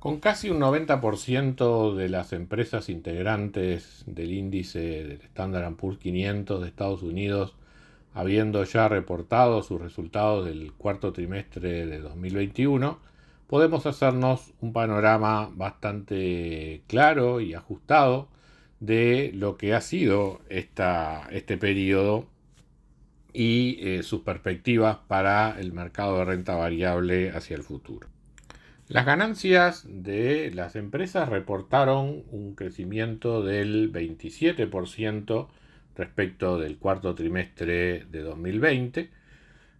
Con casi un 90% de las empresas integrantes del índice del Standard Poor's 500 de Estados Unidos habiendo ya reportado sus resultados del cuarto trimestre de 2021, podemos hacernos un panorama bastante claro y ajustado de lo que ha sido este periodo y eh, sus perspectivas para el mercado de renta variable hacia el futuro. Las ganancias de las empresas reportaron un crecimiento del 27% respecto del cuarto trimestre de 2020,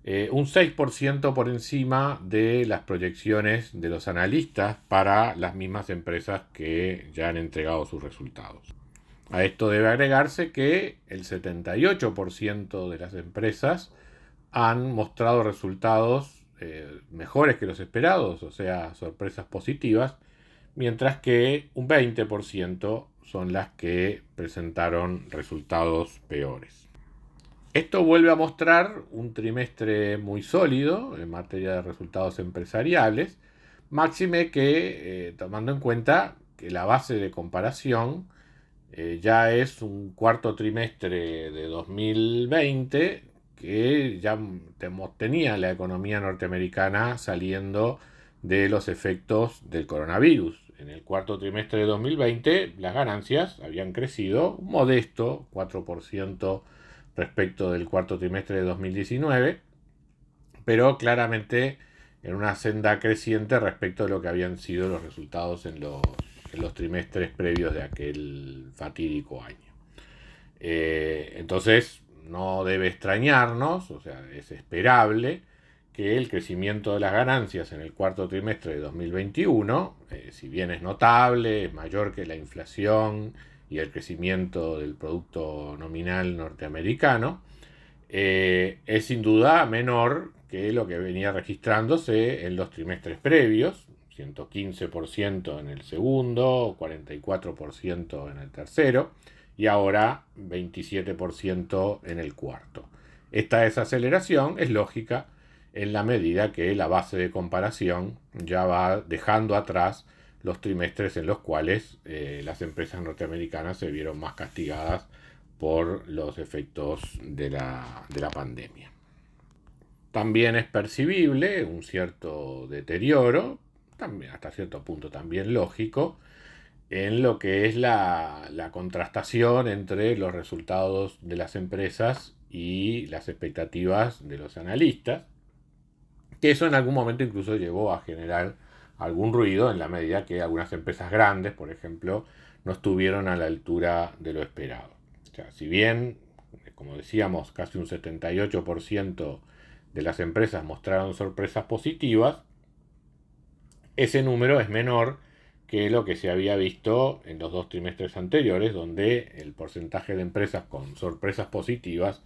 eh, un 6% por encima de las proyecciones de los analistas para las mismas empresas que ya han entregado sus resultados. A esto debe agregarse que el 78% de las empresas han mostrado resultados eh, mejores que los esperados, o sea, sorpresas positivas, mientras que un 20% son las que presentaron resultados peores. Esto vuelve a mostrar un trimestre muy sólido en materia de resultados empresariales, máxime que, eh, tomando en cuenta que la base de comparación eh, ya es un cuarto trimestre de 2020 que ya tenía la economía norteamericana saliendo de los efectos del coronavirus. En el cuarto trimestre de 2020 las ganancias habían crecido un modesto 4% respecto del cuarto trimestre de 2019, pero claramente en una senda creciente respecto de lo que habían sido los resultados en los, trimestres previos de aquel fatídico año. Eh, entonces, no debe extrañarnos, o sea, es esperable que el crecimiento de las ganancias en el cuarto trimestre de 2021, eh, si bien es notable, es mayor que la inflación y el crecimiento del Producto Nominal norteamericano, eh, es sin duda menor que lo que venía registrándose en los trimestres previos, 115% en el segundo, 44% en el tercero, y ahora 27% en el cuarto. Esta desaceleración es lógica en la medida que la base de comparación ya va dejando atrás los trimestres en los cuales eh, las empresas norteamericanas se vieron más castigadas por los efectos de la, de la pandemia. También es percibible un cierto deterioro, hasta cierto punto también lógico, en lo que es la, contrastación entre los resultados de las empresas y las expectativas de los analistas, que eso en algún momento incluso llevó a generar algún ruido en la medida que algunas empresas grandes, por ejemplo, no estuvieron a la altura de lo esperado. O sea, si bien, como decíamos, casi un 78% de las empresas mostraron sorpresas positivas, ese número es menor que lo que se había visto en los dos trimestres anteriores, donde el porcentaje de empresas con sorpresas positivas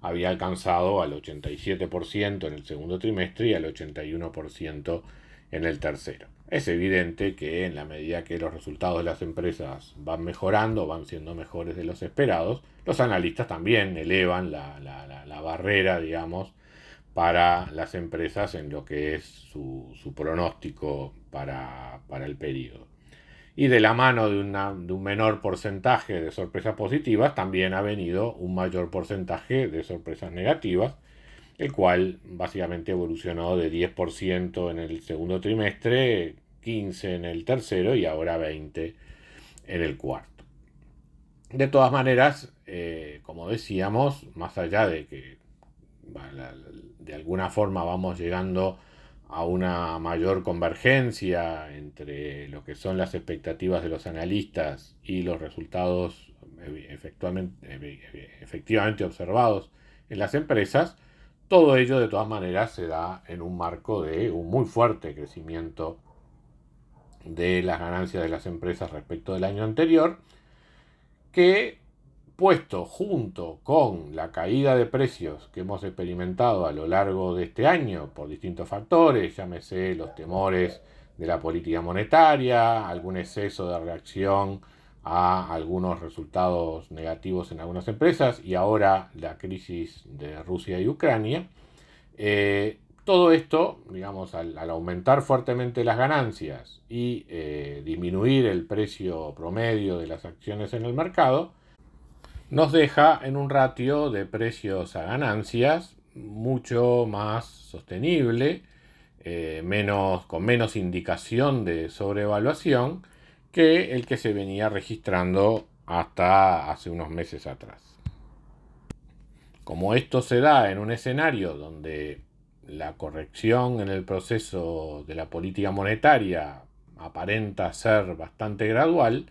había alcanzado al 87% en el segundo trimestre y al 81% en el tercero. Es evidente que en la medida que los resultados de las empresas van mejorando, van siendo mejores de los esperados, los analistas también elevan la, barrera, digamos, para las empresas en lo que es su, pronóstico para, el periodo. Y de la mano de, un menor porcentaje de sorpresas positivas, también ha venido un mayor porcentaje de sorpresas negativas, el cual básicamente evolucionó de 10% en el segundo trimestre, 15% en el tercero y ahora 20% en el cuarto. De todas maneras, eh, como decíamos, más allá de que de alguna forma vamos llegando a una mayor convergencia entre lo que son las expectativas de los analistas y los resultados efectivamente observados en las empresas, Todo ello de todas maneras se da en un marco de un muy fuerte crecimiento de las ganancias de las empresas respecto del año anterior, que puesto junto con la caída de precios que hemos experimentado a lo largo de este año por distintos factores, llámese los temores de la política monetaria, algún exceso de reacción a algunos resultados negativos en algunas empresas y ahora la crisis de Rusia y Ucrania. Eh, todo esto, digamos, al, aumentar fuertemente las ganancias y eh, disminuir el precio promedio de las acciones en el mercado, nos deja en un ratio de precios a ganancias mucho más sostenible, eh, menos, con menos indicación de sobrevaluación que el que se venía registrando hasta hace unos meses atrás. Como esto se da en un escenario donde la corrección en el proceso de la política monetaria aparenta ser bastante gradual,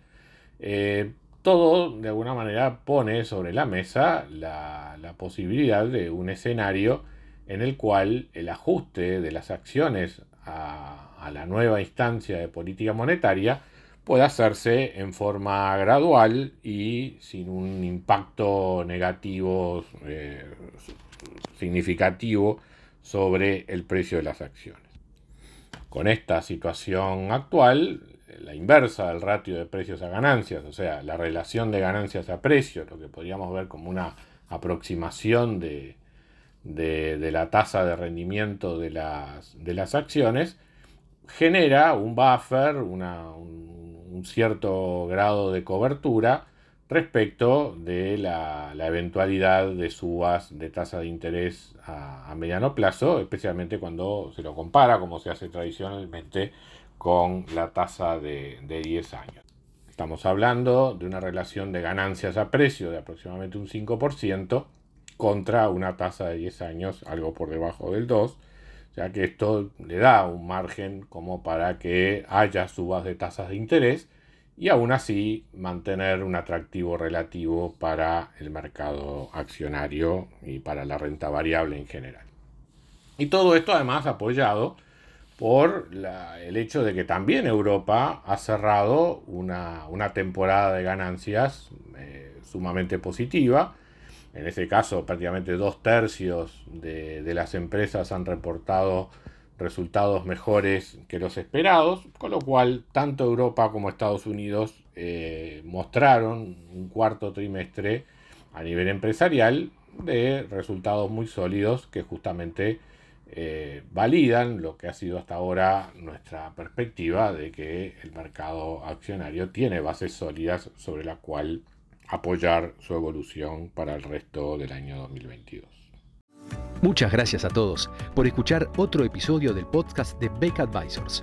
eh, todo de alguna manera pone sobre la mesa la, posibilidad de un escenario en el cual el ajuste de las acciones a la nueva instancia de política monetaria puede hacerse en forma gradual y sin un impacto negativo eh, significativo sobre el precio de las acciones. Con esta situación actual, la inversa del ratio de precios a ganancias, o sea, la relación de ganancias a precios, lo que podríamos ver como una aproximación de, la tasa de rendimiento de las, de las acciones, genera un buffer, una, un, un cierto grado de cobertura respecto de la, eventualidad de subas de tasa de interés a, mediano plazo, especialmente cuando se lo compara, como se hace tradicionalmente, con la tasa de, de 10 años. Estamos hablando de una relación de ganancias a precio de aproximadamente un 5% contra una tasa de 10 años algo por debajo del 2%, ya que esto le da un margen como para que haya subas de tasas de interés y aún así mantener un atractivo relativo para el mercado accionario y para la renta variable en general. Y todo esto además apoyado por el hecho de que también Europa ha cerrado una, temporada de ganancias eh, sumamente positiva, en ese caso, prácticamente dos tercios de, las empresas han reportado resultados mejores que los esperados, con lo cual tanto Europa como Estados Unidos eh, mostraron un cuarto trimestre a nivel empresarial de resultados muy sólidos que justamente eh, validan lo que ha sido hasta ahora nuestra perspectiva de que el mercado accionario tiene bases sólidas sobre la cual apoyar su evolución para el resto del año 2022. Muchas gracias a todos por escuchar otro episodio del podcast de Beck Advisors.